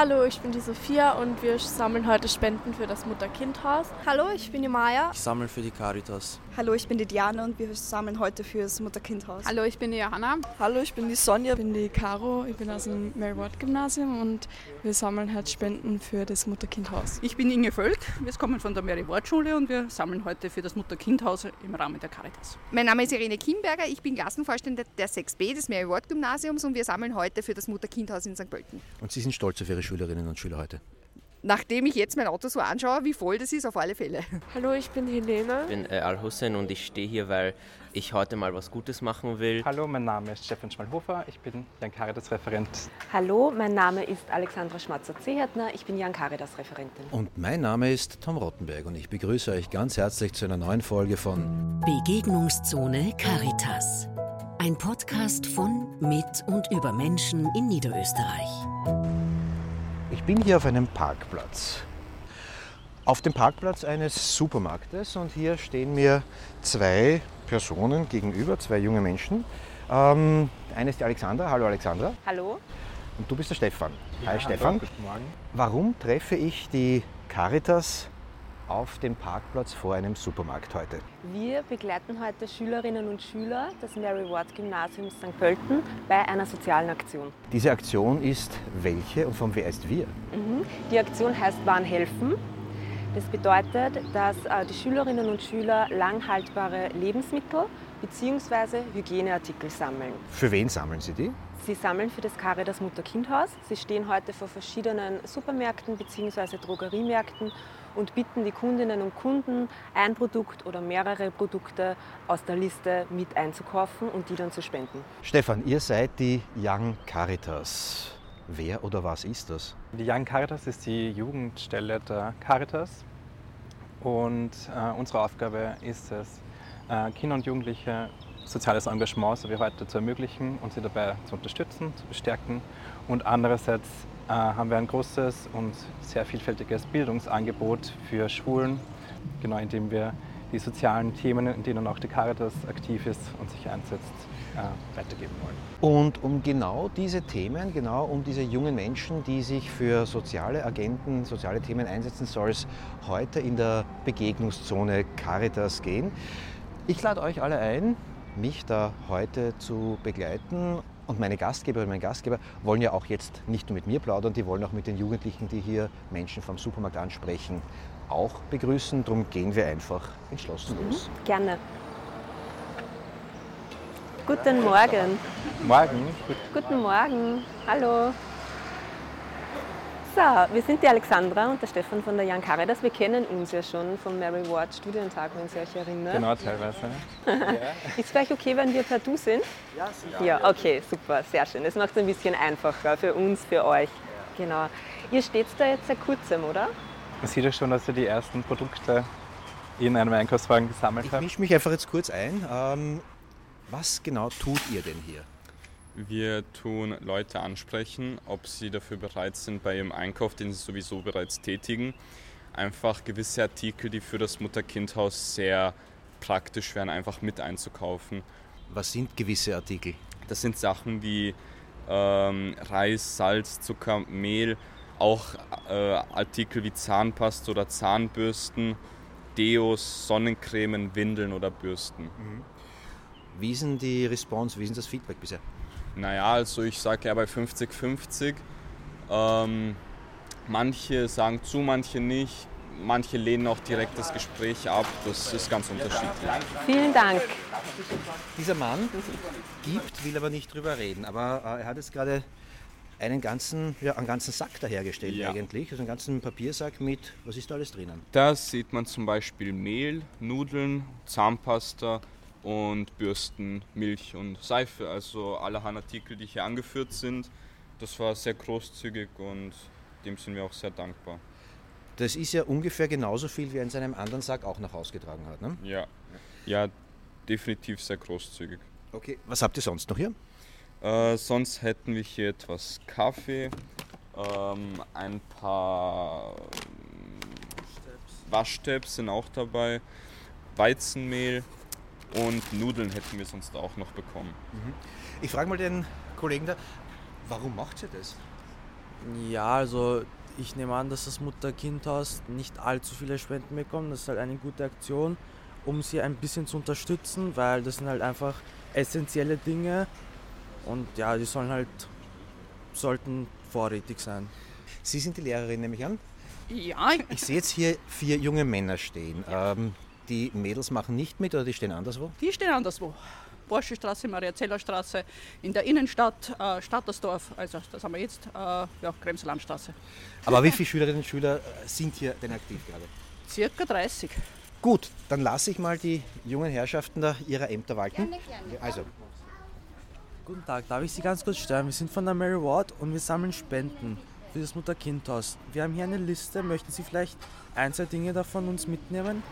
Hallo, ich bin die Sophia und wir sammeln heute Spenden für das Mutter-Kind-Haus. Hallo, ich bin die Maya. Ich sammle für die Caritas. Hallo, ich bin die Diana und wir sammeln heute für das Mutter-Kind-Haus. Hallo, ich bin die Johanna. Hallo, ich bin die Sonja. Ich bin die Caro. Ich bin aus dem Mary Ward Gymnasium und wir sammeln heute Spenden für das Mutter-Kind-Haus. Ich bin Inge Völk. Wir kommen von der Mary Ward Schule und wir sammeln heute für das Mutter-Kind-Haus im Rahmen der Caritas. Mein Name ist Irene Kimberger. Ich bin Klassenvorstand der 6b des Mary Ward Gymnasiums und wir sammeln heute für das Mutter-Kind-Haus in St. Pölten. Und Sie sind stolz auf Ihre Schülerinnen und Schüler heute? Nachdem ich jetzt mein Auto so anschaue, wie voll das ist, auf alle Fälle. Hallo, ich bin Helene. Ich bin äh, Al-Hussein und ich stehe hier, weil ich heute mal was Gutes machen will. Hallo, mein Name ist Stefan Schmalhofer, ich bin Jan Caritas Referent. Hallo, mein Name ist Alexandra Schmatzer-Zehertner, ich bin Jan Caritas Referentin. Und mein Name ist Tom Rottenberg und ich begrüße euch ganz herzlich zu einer neuen Folge von Begegnungszone Caritas. Ein Podcast von, mit und über Menschen in Niederösterreich. Ich bin hier auf einem Parkplatz. Auf dem Parkplatz eines Supermarktes und hier stehen mir zwei Personen gegenüber, zwei junge Menschen. Ähm, eine ist die Alexandra. Hallo Alexandra. Hallo. Und du bist der Stefan. Ja, Hi Stefan. Hallo, guten Morgen. Warum treffe ich die Caritas auf dem Parkplatz vor einem Supermarkt heute? Wir begleiten heute Schülerinnen und Schüler des Mary Ward Gymnasiums St. Pölten bei einer sozialen Aktion. Diese Aktion ist welche und von wer ist wir? Mhm. Die Aktion heißt Waren helfen. Das bedeutet, dass äh, die Schülerinnen und Schüler langhaltbare Lebensmittel bzw. Hygieneartikel sammeln. Für wen sammeln Sie die? Sie sammeln für das Caritas Mutter-Kind-Haus. Sie stehen heute vor verschiedenen Supermärkten bzw. Drogeriemärkten und bitten die Kundinnen und Kunden, ein Produkt oder mehrere Produkte aus der Liste mit einzukaufen und die dann zu spenden. Stefan, ihr seid die Young Caritas. Wer oder was ist das? Die Young Caritas ist die Jugendstelle der Caritas und äh, unsere Aufgabe ist es, äh, Kinder und Jugendliche soziales Engagement so wie heute zu ermöglichen und sie dabei zu unterstützen, zu bestärken. Und andererseits haben wir ein großes und sehr vielfältiges Bildungsangebot für Schulen, genau indem wir die sozialen Themen, in denen auch die Caritas aktiv ist und sich einsetzt, äh, weitergeben wollen. Und um genau diese Themen, genau um diese jungen Menschen, die sich für soziale Agenten, soziale Themen einsetzen, soll es heute in der Begegnungszone Caritas gehen. Ich lade euch alle ein, mich da heute zu begleiten. Und meine Gastgeberinnen und mein Gastgeber wollen ja auch jetzt nicht nur mit mir plaudern, die wollen auch mit den Jugendlichen, die hier Menschen vom Supermarkt ansprechen, auch begrüßen. Darum gehen wir einfach entschlossen los. Gerne. Guten Morgen. Morgen. Gut. Guten Morgen. Hallo. So, wir sind die Alexandra und der Stefan von der Young Caritas. Wir kennen uns ja schon vom Mary Ward Studientag, wenn Sie euch erinnern. Genau, teilweise. Ist es vielleicht okay, wenn wir per Du sind? Ja, sicher. Ja, okay, super, sehr schön. Das macht es ein bisschen einfacher für uns, für euch. Genau. Ihr steht da jetzt seit kurzem, oder? Man sieht ja schon, dass ihr die ersten Produkte in einem Einkaufswagen gesammelt Ich habt. mische mich einfach jetzt kurz ein. Ähm, was genau tut ihr denn hier? Wir tun Leute ansprechen, ob sie dafür bereit sind, bei ihrem Einkauf, den sie sowieso bereits tätigen, einfach gewisse Artikel, die für das Mutter-Kind-Haus sehr praktisch wären, einfach mit einzukaufen. Was sind gewisse Artikel? Das sind Sachen wie ähm, Reis, Salz, Zucker, Mehl, auch äh, Artikel wie Zahnpasta oder Zahnbürsten, Deos, Sonnencremen, Windeln oder Bürsten. Wie ist denn die Response, wie ist denn das Feedback bisher? Naja, also ich sage ja bei 50-50. Ähm, manche sagen zu, manche nicht. Manche lehnen auch direkt das Gespräch ab. Das ist ganz unterschiedlich. Vielen Dank. Dieser Mann gibt, will aber nicht drüber reden. Aber äh, er hat jetzt gerade einen ganzen, ja, einen ganzen Sack dahergestellt Ja. eigentlich. Also einen ganzen Papiersack mit, was ist da alles drinnen? Da sieht man zum Beispiel Mehl, Nudeln, Zahnpasta und Bürsten, Milch und Seife. Also allerhand Artikel, die hier angeführt sind. Das war sehr großzügig und dem sind wir auch sehr dankbar. Das ist ja ungefähr genauso viel, wie er in seinem anderen Sack auch nach Hause getragen hat. Ne? Ja, ja definitiv sehr großzügig. Okay, was habt ihr sonst noch hier? Äh, sonst hätten wir hier etwas Kaffee, ähm, ein paar Waschtabs sind auch dabei, Weizenmehl und Nudeln hätten wir sonst auch noch bekommen. Ich frage mal den Kollegen da, warum macht ihr das? Ja, also ich nehme an, dass das Mutter-Kind-Haus nicht allzu viele Spenden bekommt. Das ist halt eine gute Aktion, um sie ein bisschen zu unterstützen, weil das sind halt einfach essentielle Dinge und ja, die sollen halt, sollten vorrätig sein. Sie sind die Lehrerin, nehme ich an? Ja. Ich sehe jetzt hier vier junge Männer stehen. Ähm, die Mädels machen nicht mit oder die stehen anderswo? Die stehen anderswo. Borschestraße, Maria-Zeller-Straße, in der Innenstadt, äh, Stattersdorf, also das haben wir jetzt, äh, ja, Kremslandstraße. Aber wie viele Schülerinnen und Schüler äh, sind hier denn aktiv gerade? Circa 30. Gut, dann lasse ich mal die jungen Herrschaften da ihrer Ämter walten. Gerne, gerne. Also, Guten Tag, darf ich Sie ganz kurz stören? Wir sind von der Mary Ward und wir sammeln Spenden für das Mutter-Kind-Haus. Wir haben hier eine Liste. Möchten Sie vielleicht ein, zwei Dinge davon uns mitnehmen?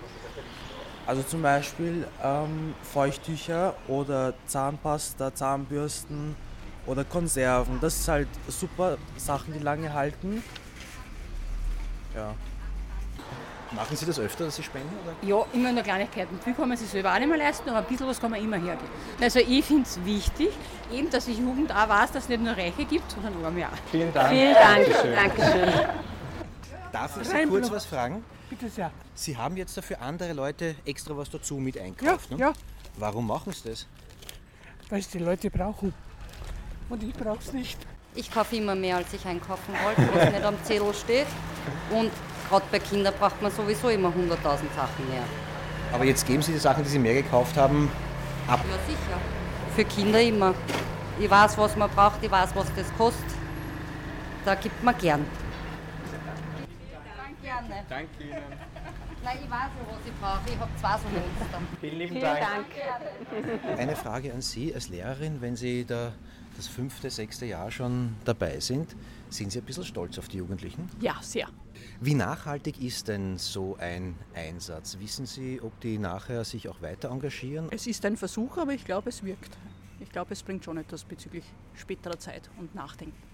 Also zum Beispiel ähm, Feuchttücher oder Zahnpasta, Zahnbürsten oder Konserven. Das ist halt super Sachen, die lange halten. Ja. machen Sie das öfter, dass Sie spenden? Oder? Ja, immer nur Kleinigkeiten. Viel kann man sich selber auch nicht mehr leisten, aber ein bisschen was kann man immer hergeben. Also ich finde es wichtig, eben, dass die Jugend auch weiß, dass es nicht nur Reiche gibt, sondern Arme auch. Vielen Dank. Vielen Dank. Dankeschön. Dankeschön. Darf ich Sie kurz was fragen? Bitte sehr. Sie haben jetzt dafür andere Leute extra was dazu mit einkauft, Ja, ne? ja. Warum machen Sie das? Weil es die Leute brauchen. Und ich brauche es nicht. Ich kaufe immer mehr, als ich einkaufen wollte, was nicht am Zettel steht. Und gerade bei Kindern braucht man sowieso immer 100.000 Sachen mehr. Aber jetzt geben Sie die Sachen, die Sie mehr gekauft haben, ab. Ja, sicher. Für Kinder immer. Ich weiß, was man braucht, ich weiß, was das kostet. Da gibt man gern. Gerne. Danke Ihnen. Nein, ich weiß ja, was ich brauche. Ich habe zwei so Monster. Vielen lieben Vielen Dank. Dank. Eine Frage an Sie als Lehrerin, wenn Sie da das fünfte, sechste Jahr schon dabei sind, sind Sie ein bisschen stolz auf die Jugendlichen? Ja, sehr. Wie nachhaltig ist denn so ein Einsatz? Wissen Sie, ob die nachher sich auch weiter engagieren? Es ist ein Versuch, aber ich glaube, es wirkt. Ich glaube, es bringt schon etwas bezüglich späterer Zeit und Nachdenken.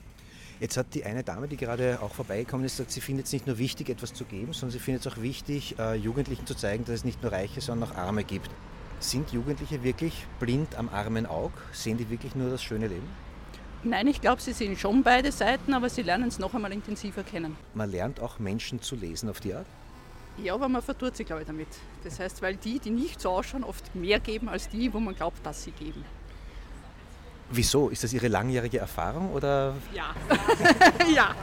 Jetzt hat die eine Dame, die gerade auch vorbeigekommen ist, gesagt, sie findet es nicht nur wichtig, etwas zu geben, sondern sie findet es auch wichtig, äh, Jugendlichen zu zeigen, dass es nicht nur Reiche, sondern auch Arme gibt. Sind Jugendliche wirklich blind am armen Aug? Sehen die wirklich nur das schöne Leben? Nein, ich glaube, sie sehen schon beide Seiten, aber sie lernen es noch einmal intensiver kennen. Man lernt auch Menschen zu lesen auf die Art. Ja, aber man vertut sich, glaube ich, damit. Das heißt, weil die, die nicht so ausschauen, oft mehr geben als die, wo man glaubt, dass sie geben. Wieso? Ist das Ihre langjährige Erfahrung oder? Ja. ja.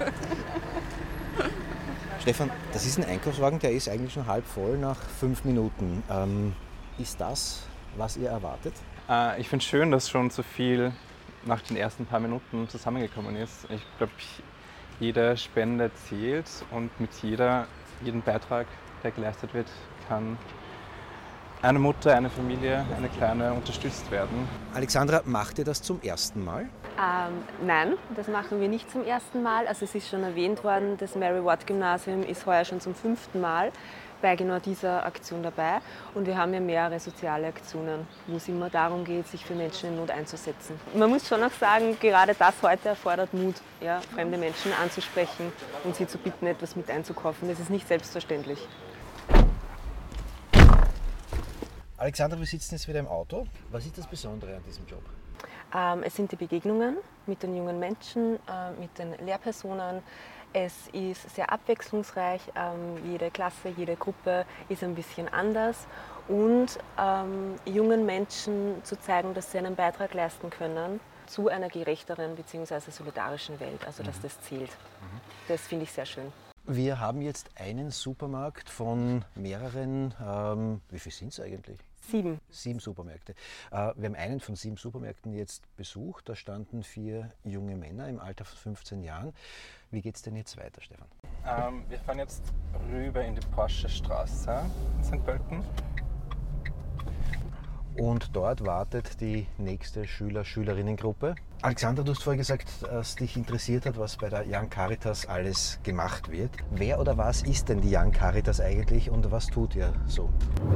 Stefan, das ist ein Einkaufswagen, der ist eigentlich schon halb voll nach fünf Minuten. Ähm, ist das, was ihr erwartet? Äh, ich finde es schön, dass schon so viel nach den ersten paar Minuten zusammengekommen ist. Ich glaube, jede Spende zählt und mit jeder, jedem Beitrag, der geleistet wird, kann eine Mutter, eine Familie, eine kleine unterstützt werden. Alexandra, macht ihr das zum ersten Mal? Ähm, nein, das machen wir nicht zum ersten Mal. Also es ist schon erwähnt worden, das Mary Ward Gymnasium ist heuer schon zum fünften Mal bei genau dieser Aktion dabei. Und wir haben ja mehrere soziale Aktionen, wo es immer darum geht, sich für Menschen in Not einzusetzen. Man muss schon auch sagen, gerade das heute erfordert Mut, ja, fremde Menschen anzusprechen und sie zu bitten, etwas mit einzukaufen. Das ist nicht selbstverständlich. Alexandra, wir sitzen jetzt wieder im Auto. Was ist das Besondere an diesem Job? Ähm, es sind die Begegnungen mit den jungen Menschen, äh, mit den Lehrpersonen. Es ist sehr abwechslungsreich. Ähm, jede Klasse, jede Gruppe ist ein bisschen anders. Und ähm, jungen Menschen zu zeigen, dass sie einen Beitrag leisten können zu einer gerechteren bzw. solidarischen Welt. Also dass Mhm. das zählt. Das finde ich sehr schön. Wir haben jetzt einen Supermarkt von mehreren, ähm, wie viel sind es eigentlich? Sieben. Sieben Supermärkte. Äh, wir haben einen von sieben Supermärkten jetzt besucht. Da standen vier junge Männer im Alter von 15 Jahren. Wie geht es denn jetzt weiter, Stefan? Ähm, wir fahren jetzt rüber in die Porsche Straße in St. Pölten. Und dort wartet die nächste Schüler-Schülerinnengruppe. Alexander, du hast vorher gesagt, dass dich interessiert hat, was bei der Young Caritas alles gemacht wird. Wer oder was ist denn die Young Caritas eigentlich und was tut ihr so?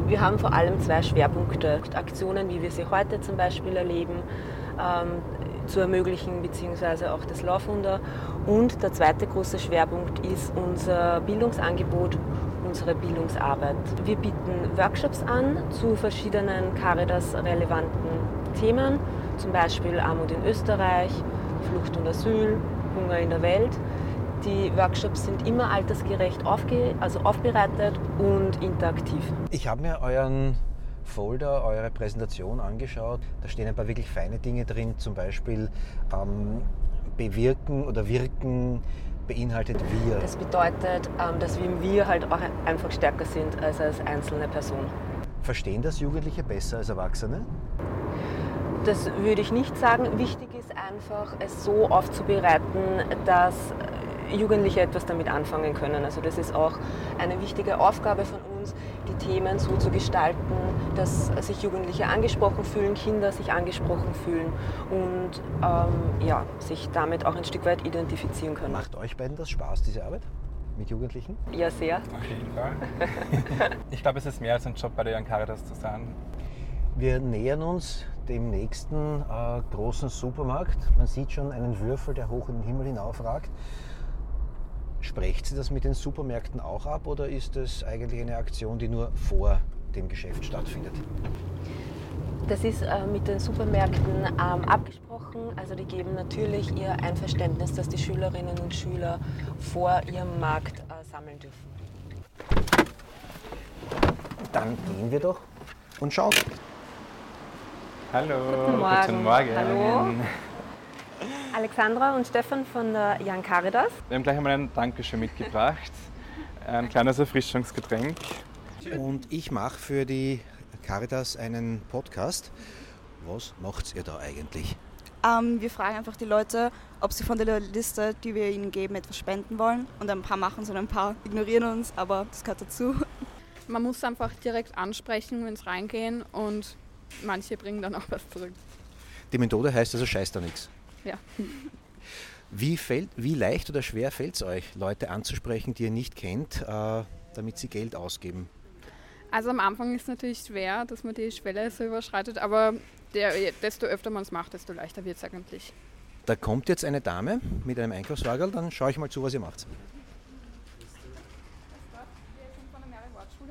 Wir haben vor allem zwei Schwerpunkte. Aktionen, wie wir sie heute zum Beispiel erleben, ähm, zu ermöglichen, beziehungsweise auch das Laufwunder. Und der zweite große Schwerpunkt ist unser Bildungsangebot, unsere Bildungsarbeit. Wir bieten Workshops an zu verschiedenen Caritas-relevanten Themen, zum Beispiel Armut in Österreich, Flucht und Asyl, Hunger in der Welt. Die Workshops sind immer altersgerecht aufge also aufbereitet und interaktiv. Ich habe mir euren Folder, eure Präsentation angeschaut. Da stehen ein paar wirklich feine Dinge drin, zum Beispiel ähm, bewirken oder wirken beinhaltet wir. Das bedeutet, ähm, dass wir im Wir halt auch einfach stärker sind als als einzelne Person. Verstehen das Jugendliche besser als Erwachsene? Das würde ich nicht sagen. Wichtig ist einfach, es so aufzubereiten, dass Jugendliche etwas damit anfangen können. Also das ist auch eine wichtige Aufgabe von uns, die Themen so zu gestalten, dass sich Jugendliche angesprochen fühlen, Kinder sich angesprochen fühlen und ähm, ja, sich damit auch ein Stück weit identifizieren können. Macht euch beiden das Spaß, diese Arbeit mit Jugendlichen? Ja, sehr. Auf jeden Fall. ich glaube, es ist mehr als ein Job bei der Young Caritas zu sein. Wir nähern uns dem nächsten äh, großen Supermarkt. Man sieht schon einen Würfel, der hoch in den Himmel hinaufragt. Sprecht sie das mit den Supermärkten auch ab oder ist das eigentlich eine Aktion, die nur vor dem Geschäft stattfindet? Das ist äh, mit den Supermärkten ähm, abgesprochen. Also die geben natürlich ihr Einverständnis, dass die Schülerinnen und Schüler vor ihrem Markt äh, sammeln dürfen. Dann gehen wir doch und schauen. Hallo, Guten Morgen. Guten Morgen. Hallo. Alexandra und Stefan von der Young Caritas. Wir haben gleich einmal ein Dankeschön mitgebracht. Ein kleines Erfrischungsgetränk. Und ich mache für die Caritas einen Podcast. Was macht ihr da eigentlich? Ähm, wir fragen einfach die Leute, ob sie von der Liste, die wir ihnen geben, etwas spenden wollen. Und ein paar machen es und ein paar ignorieren uns, aber das gehört dazu. Man muss einfach direkt ansprechen, wenn es reingehen und manche bringen dann auch was zurück. Die Methode heißt also scheiß da nichts. Ja. Wie, fällt, wie leicht oder schwer fällt es euch, Leute anzusprechen, die ihr nicht kennt, äh, damit sie Geld ausgeben? Also am Anfang ist es natürlich schwer, dass man die Schwelle so überschreitet, aber der, desto öfter man es macht, desto leichter wird es eigentlich. Da kommt jetzt eine Dame mit einem Einkaufswagen, dann schaue ich mal zu, was ihr macht.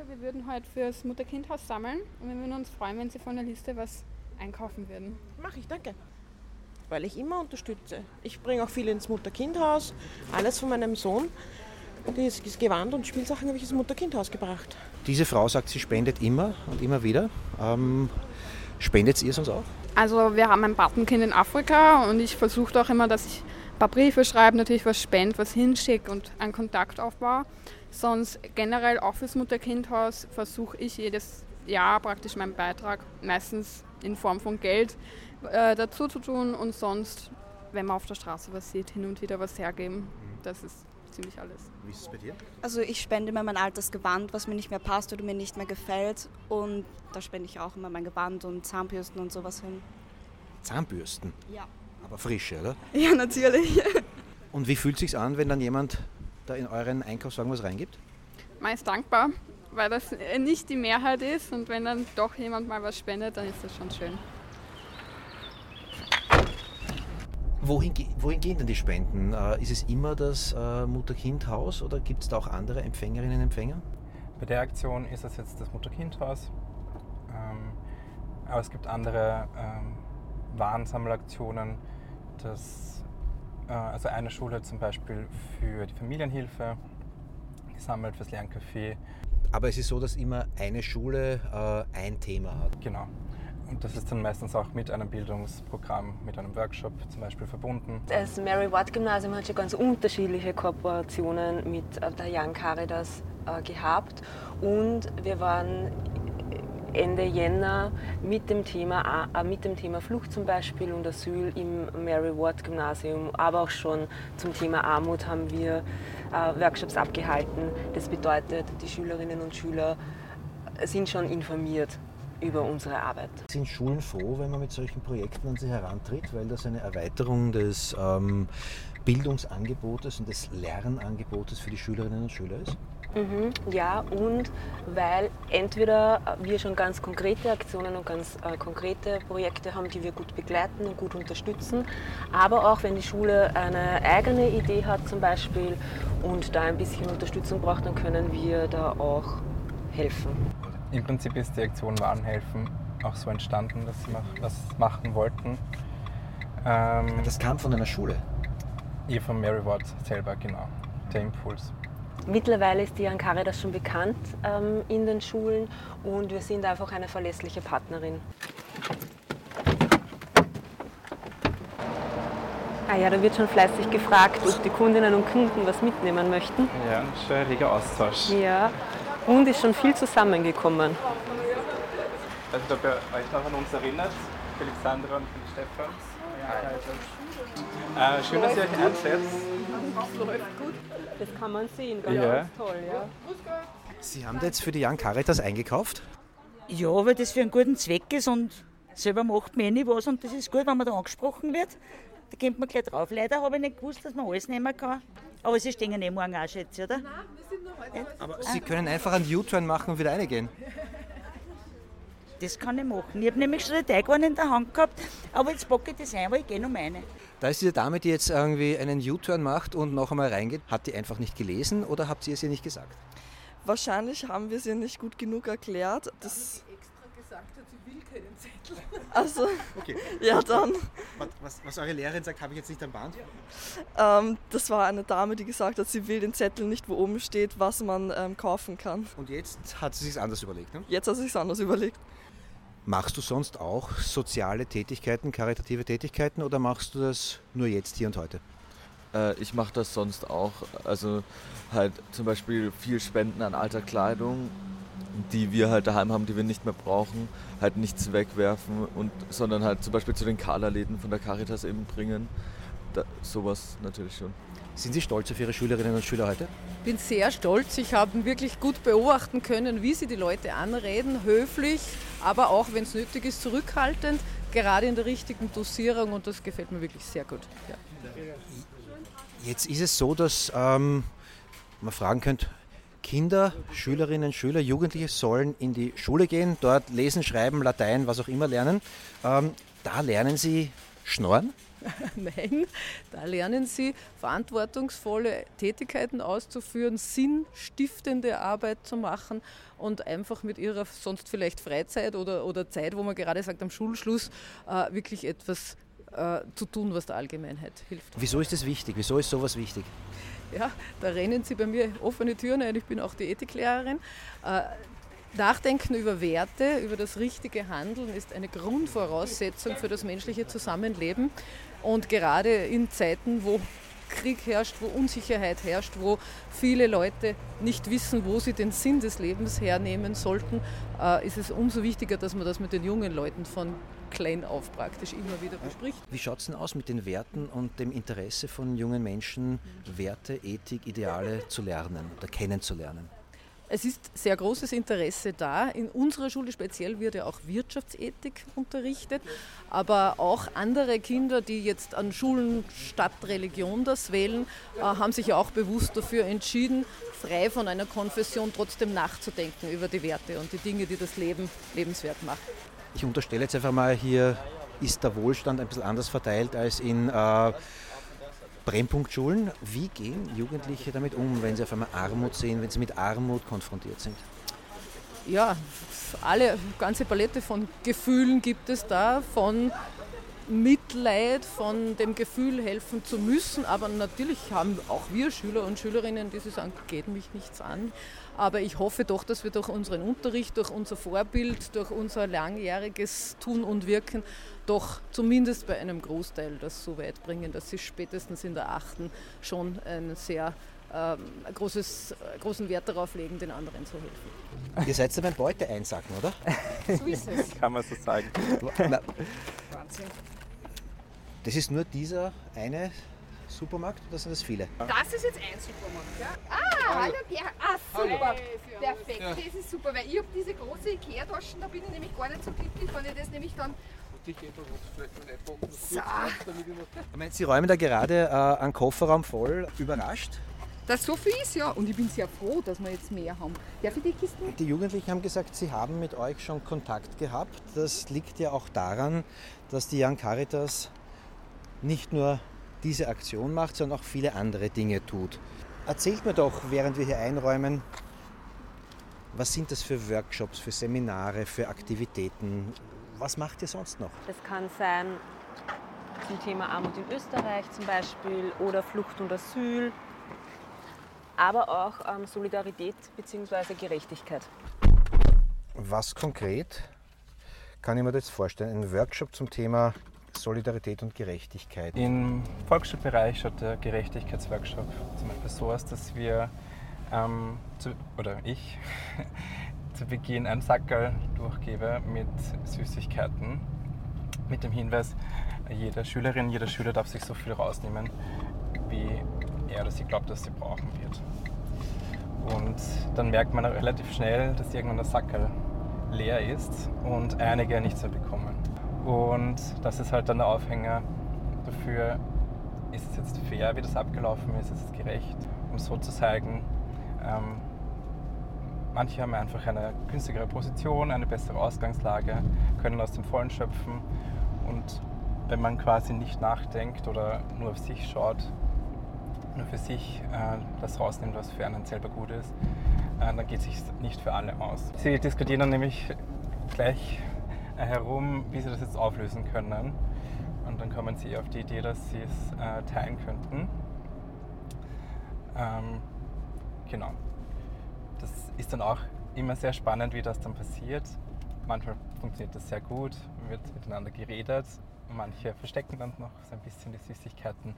Wir würden heute fürs Mutter-Kind-Haus sammeln und wir würden uns freuen, wenn Sie von der Liste was einkaufen würden. Mache ich, danke. Weil ich immer unterstütze. Ich bringe auch viel ins Mutter-Kind-Haus, alles von meinem Sohn. Das Gewand und Spielsachen habe ich ins Mutter-Kind-Haus gebracht. Diese Frau sagt, sie spendet immer und immer wieder. Ähm, spendet ihr sonst auch? Also wir haben ein Patenkind in Afrika und ich versuche auch immer, dass ich ein paar Briefe schreibe, natürlich was spende, was hinschicke und einen Kontakt aufbaue. Sonst generell auch fürs Mutter-Kind-Haus versuche ich jedes Jahr praktisch meinen Beitrag, meistens in Form von Geld, äh, dazu zu tun und sonst, wenn man auf der Straße was sieht, hin und wieder was hergeben. Das ist ziemlich alles. Wie ist es bei dir? Also ich spende immer mein altes Gewand, was mir nicht mehr passt oder mir nicht mehr gefällt. Und da spende ich auch immer mein Gewand und Zahnbürsten und sowas hin. Zahnbürsten? Ja. Aber frische, oder? Ja, natürlich. Und wie fühlt es sich an, wenn dann jemand da in euren Einkaufswagen was reingibt? Man ist dankbar, weil das nicht die Mehrheit ist und wenn dann doch jemand mal was spendet, dann ist das schon schön. Wohin, wohin gehen denn die Spenden? Äh, ist es immer das äh, Mutter-Kind-Haus oder gibt es da auch andere Empfängerinnen und Empfänger? Bei der Aktion ist es jetzt das Mutter-Kind-Haus. Ähm, aber es gibt andere ähm, Warensammelaktionen. Das, äh, also eine Schule zum Beispiel für die Familienhilfe, die sammelt fürs Lerncafé. Aber es ist so, dass immer eine Schule ein Thema hat. Genau. Und das ist dann meistens auch mit einem Bildungsprogramm, mit einem Workshop zum Beispiel verbunden. Das Mary Ward Gymnasium hat schon ganz unterschiedliche Kooperationen mit äh, der Young Caritas äh, gehabt und wir waren Ende Jänner mit dem, Thema, äh, mit dem Thema Flucht zum Beispiel und Asyl im Mary Ward Gymnasium, aber auch schon zum Thema Armut haben wir Workshops abgehalten. Das bedeutet, die Schülerinnen und Schüler sind schon informiert über unsere Arbeit. Sind Schulen froh, wenn man mit solchen Projekten an sie herantritt, weil das eine Erweiterung des ähm, Bildungsangebotes und des Lernangebotes für die Schülerinnen und Schüler ist? Mhm, ja, und weil entweder wir schon ganz konkrete Aktionen und ganz äh, konkrete Projekte haben, die wir gut begleiten und gut unterstützen, aber auch wenn die Schule eine eigene Idee hat zum Beispiel und da ein bisschen Unterstützung braucht, dann können wir da auch helfen. Im Prinzip ist die Aktion Warenhelfen auch so entstanden, dass sie was machen wollten. Ähm, das kam von einer Schule? Ihr von Mary Ward selber, genau. der Impuls. Mittlerweile ist die Caritas schon bekannt ähm, in den Schulen und wir sind einfach eine verlässliche Partnerin. Ah ja, da wird schon fleißig gefragt, ob die Kundinnen und Kunden was mitnehmen möchten. Ja, schon ein reger Austausch. Ja, und ist schon viel zusammengekommen. Also, ob ihr euch noch an uns erinnert, Alexandra und Stefan. Ja, äh, schön, dass ihr euch einsetzt. Das läuft gut. Das kann man sehen, ganz Ja. toll. Ja. Sie haben da jetzt für die Young Caritas eingekauft? Ja, weil das für einen guten Zweck ist und selber macht man eh nicht was und das ist gut, wenn man da angesprochen wird. Da kommt man gleich drauf. Leider habe ich nicht gewusst, dass man alles nehmen kann. Aber Sie stehen eh morgen auch, schätze oder? Nein, wir sind noch heute. Aber Sie können einfach einen U-Turn machen und wieder reingehen. Das kann ich machen. Ich habe nämlich schon den Teigwaren in der Hand gehabt, aber jetzt packe ich das ein, weil ich gehe noch meine. Da ist diese Dame, die jetzt irgendwie einen U-Turn macht und noch einmal reingeht, hat die einfach nicht gelesen oder habt ihr es ihr nicht gesagt? Wahrscheinlich haben wir es ihr nicht gut genug erklärt. Das extra gesagt hat, sie will keinen Zettel. Also, Okay. ja dann. Was, was, was eure Lehrerin sagt, habe ich jetzt nicht am Band. Ähm, das war eine Dame, die gesagt hat, sie will den Zettel nicht, wo oben steht, was man ähm, kaufen kann. Und jetzt hat sie sich anders überlegt, ne? Jetzt hat sie sich anders überlegt. Machst du sonst auch soziale Tätigkeiten, karitative Tätigkeiten oder machst du das nur jetzt, hier und heute? Äh, ich mache das sonst auch. Also halt zum Beispiel viel Spenden an alter Kleidung, die wir halt daheim haben, die wir nicht mehr brauchen, halt nichts wegwerfen und sondern halt zum Beispiel zu den Kala-Läden von der Caritas eben bringen. Da, sowas natürlich schon. Sind Sie stolz auf Ihre Schülerinnen und Schüler heute? Ich bin sehr stolz. Ich habe wirklich gut beobachten können, wie sie die Leute anreden, höflich, aber auch, wenn es nötig ist, zurückhaltend, gerade in der richtigen Dosierung und das gefällt mir wirklich sehr gut. Ja. Jetzt ist es so, dass ähm, man fragen könnte, Kinder, Schülerinnen, Schüler, Jugendliche sollen in die Schule gehen, dort lesen, schreiben, Latein, was auch immer lernen. Ähm, da lernen sie schnorren. Nein, da lernen sie verantwortungsvolle Tätigkeiten auszuführen, sinnstiftende Arbeit zu machen und einfach mit ihrer sonst vielleicht Freizeit oder, oder Zeit, wo man gerade sagt am Schulschluss, äh, wirklich etwas äh, zu tun, was der Allgemeinheit hilft. Wieso ist das wichtig? Wieso ist sowas wichtig? Ja, da rennen Sie bei mir offene Türen ein. Ich bin auch die Ethiklehrerin. Äh, Nachdenken über Werte, über das richtige Handeln ist eine Grundvoraussetzung für das menschliche Zusammenleben. Und gerade in Zeiten, wo Krieg herrscht, wo Unsicherheit herrscht, wo viele Leute nicht wissen, wo sie den Sinn des Lebens hernehmen sollten, äh, ist es umso wichtiger, dass man das mit den jungen Leuten von klein auf praktisch immer wieder bespricht. Wie schaut es denn aus mit den Werten und dem Interesse von jungen Menschen, Werte, Ethik, Ideale zu lernen oder kennenzulernen? Es ist sehr großes Interesse da. In unserer Schule speziell wird ja auch Wirtschaftsethik unterrichtet, aber auch andere Kinder, die jetzt an Schulen statt Religion das wählen, äh, haben sich ja auch bewusst dafür entschieden, frei von einer Konfession trotzdem nachzudenken über die Werte und die Dinge, die das Leben lebenswert machen. Ich unterstelle jetzt einfach mal, hier ist der Wohlstand ein bisschen anders verteilt als in äh, Brennpunktschulen. Wie gehen Jugendliche damit um, wenn sie auf einmal Armut sehen, wenn sie mit Armut konfrontiert sind? Ja, alle ganze Palette von Gefühlen gibt es da, von Mitleid, von dem Gefühl helfen zu müssen. Aber natürlich haben auch wir Schüler und Schülerinnen, die sagen, geht mich nichts an. Aber ich hoffe doch, dass wir durch unseren Unterricht, durch unser Vorbild, durch unser langjähriges Tun und Wirken doch zumindest bei einem Großteil das so weit bringen, dass sie spätestens in der achten schon einen sehr ähm, großes, großen Wert darauf legen, den anderen zu helfen. Ihr seid ja beim Beute einsacken, oder? So ist es. Kann man so sagen. Wahnsinn. Das ist nur dieser eine Supermarkt oder sind das viele? Das ist jetzt ein Supermarkt, ja? Ah, hallo Gerhard. Ah, super. Perfekt, Ja. das ist super, weil ich habe diese große Ikea-Taschen, da bin ich nämlich gar nicht so glücklich, wenn ich das nämlich dann... So. Ich meine, Sie räumen da gerade äh, einen Kofferraum voll, überrascht. Dass so viel ist, ja. Und ich bin sehr froh, dass wir jetzt mehr haben. Darf ich die Kisten? Die Jugendlichen haben gesagt, sie haben mit euch schon Kontakt gehabt. Das liegt ja auch daran, dass die Young Caritas nicht nur diese Aktion macht, sondern auch viele andere Dinge tut. Erzählt mir doch, während wir hier einräumen, was sind das für Workshops, für Seminare, für Aktivitäten? Was macht ihr sonst noch? Das kann sein zum Thema Armut in Österreich zum Beispiel oder Flucht und Asyl aber auch ähm, Solidarität bzw. Gerechtigkeit. Was konkret kann ich mir das vorstellen? Ein Workshop zum Thema Solidarität und Gerechtigkeit. Im Volksschulbereich schaut der Gerechtigkeitsworkshop zum Beispiel so aus, dass wir, ähm, zu, oder ich, zu Beginn ein Sackerl durchgebe mit Süßigkeiten, mit dem Hinweis, jede Schülerin, jeder Schüler darf sich so viel rausnehmen, wie er oder sie glaubt, dass sie brauchen wird. Und dann merkt man relativ schnell, dass irgendwann der Sackerl leer ist und einige nichts mehr bekommen. Und das ist halt dann der Aufhänger dafür, ist es jetzt fair, wie das abgelaufen ist, ist es gerecht, um so zu zeigen, ähm, manche haben einfach eine günstigere Position, eine bessere Ausgangslage, können aus dem Vollen schöpfen und wenn man quasi nicht nachdenkt oder nur auf sich schaut, nur für sich äh, das rausnimmt, was für einen selber gut ist, äh, dann geht es sich nicht für alle aus. Sie diskutieren dann nämlich gleich herum, wie sie das jetzt auflösen können. Und dann kommen sie auf die Idee, dass sie es äh, teilen könnten. Ähm, genau. Das ist dann auch immer sehr spannend, wie das dann passiert. Manchmal funktioniert das sehr gut, wird miteinander geredet. Manche verstecken dann noch so ein bisschen die Süßigkeiten.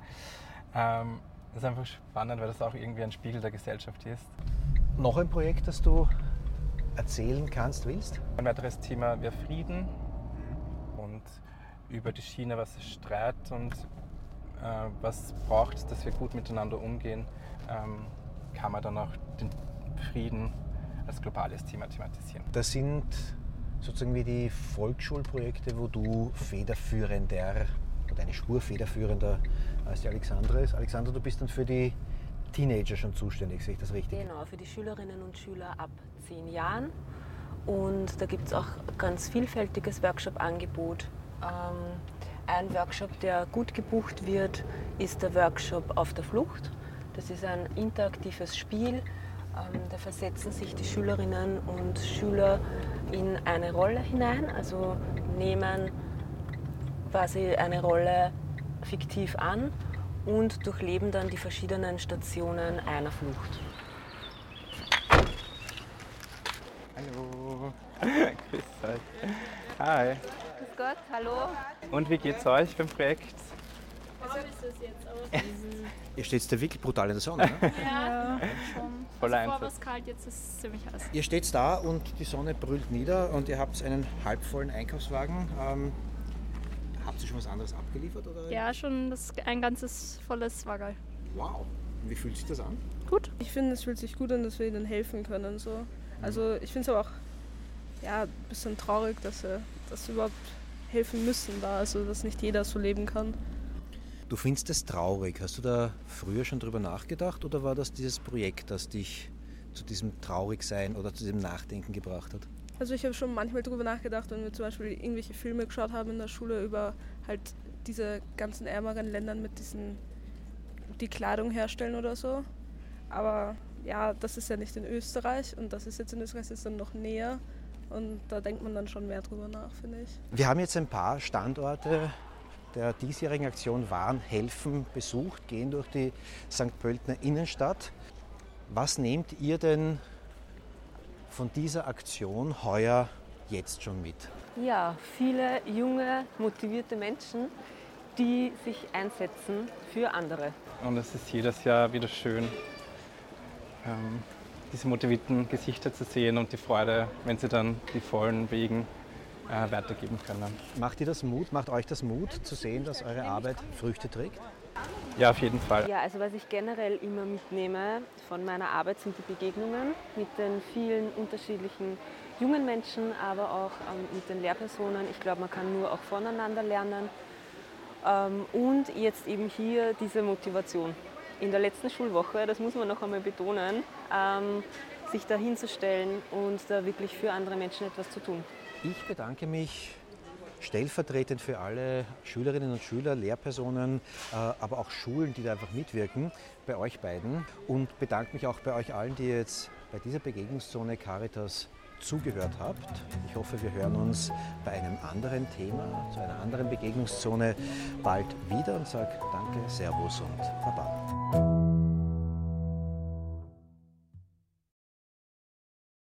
Ähm, das ist einfach spannend, weil das auch irgendwie ein Spiegel der Gesellschaft ist. Noch ein Projekt, das du erzählen kannst, willst? Ein weiteres Thema wäre Frieden und über die Schiene, was ist Streit und äh, was braucht, dass wir gut miteinander umgehen, ähm, kann man dann auch den Frieden als globales Thema thematisieren. Das sind sozusagen wie die Volksschulprojekte, wo du federführender oder eine Spur federführender als die Alexandra ist. Alexandra, du bist dann für die Teenager schon zuständig, sehe ich das richtig? Genau, für die Schülerinnen und Schüler ab zehn Jahren. Und da gibt es auch ganz vielfältiges Workshop-Angebot. Ähm, ein Workshop, der gut gebucht wird, ist der Workshop auf der Flucht. Das ist ein interaktives Spiel. Ähm, da versetzen sich die Schülerinnen und Schüler in eine Rolle hinein, also nehmen quasi eine Rolle fiktiv an und durchleben dann die verschiedenen Stationen einer Flucht. Hallo. Grüß euch. Hi. Grüß Gott, hallo. Und wie geht's euch beim Projekt? Also ist es jetzt aus. Ihr steht da wirklich brutal in der Sonne, ne? ja, schon. Voller also vorher war es kalt, jetzt ist es ziemlich heiß. Ihr steht da und die Sonne brüllt nieder und ihr habt einen halbvollen Einkaufswagen. Ähm, habt ihr schon was anderes abgeliefert? Oder? Ja, schon das, ein ganzes volles Waggal. Wow. Und wie fühlt sich das an? Gut. Ich finde, es fühlt sich gut an, dass wir ihnen helfen können. So. Also ich finde es aber auch ja, ein bisschen traurig, dass sie, dass sie überhaupt helfen müssen da, also dass nicht jeder so leben kann. Du findest es traurig. Hast du da früher schon drüber nachgedacht oder war das dieses Projekt, das dich zu diesem Traurigsein oder zu diesem Nachdenken gebracht hat? Also ich habe schon manchmal darüber nachgedacht, wenn wir zum Beispiel irgendwelche Filme geschaut haben in der Schule über halt diese ganzen ärmeren Ländern mit diesen, die Kleidung herstellen oder so. Aber ja, das ist ja nicht in Österreich und das ist jetzt in Österreich ist dann noch näher und da denkt man dann schon mehr drüber nach, finde ich. Wir haben jetzt ein paar Standorte der diesjährigen Aktion Waren helfen besucht, gehen durch die St. Pöltner Innenstadt. Was nehmt ihr denn von dieser Aktion heuer jetzt schon mit? Ja, viele junge, motivierte Menschen, die sich einsetzen für andere. Und es ist jedes Jahr wieder schön, ähm, diese motivierten Gesichter zu sehen und die Freude, wenn sie dann die vollen Wegen äh, weitergeben können. Macht ihr das Mut, macht euch das Mut zu sehen, dass eure Arbeit Früchte trägt? Ja, auf jeden Fall. Ja, also was ich generell immer mitnehme von meiner Arbeit sind die Begegnungen mit den vielen unterschiedlichen jungen Menschen, aber auch ähm, mit den Lehrpersonen. Ich glaube, man kann nur auch voneinander lernen. Ähm, und jetzt eben hier diese Motivation. In der letzten Schulwoche, das muss man noch einmal betonen, ähm, sich da hinzustellen und da wirklich für andere Menschen etwas zu tun. Ich bedanke mich stellvertretend für alle Schülerinnen und Schüler, Lehrpersonen, äh, aber auch Schulen, die da einfach mitwirken, bei euch beiden und bedanke mich auch bei euch allen, die jetzt bei dieser Begegnungszone Caritas zugehört habt. Ich hoffe, wir hören uns bei einem anderen Thema, zu einer anderen Begegnungszone bald wieder und sage danke, Servus und Baba.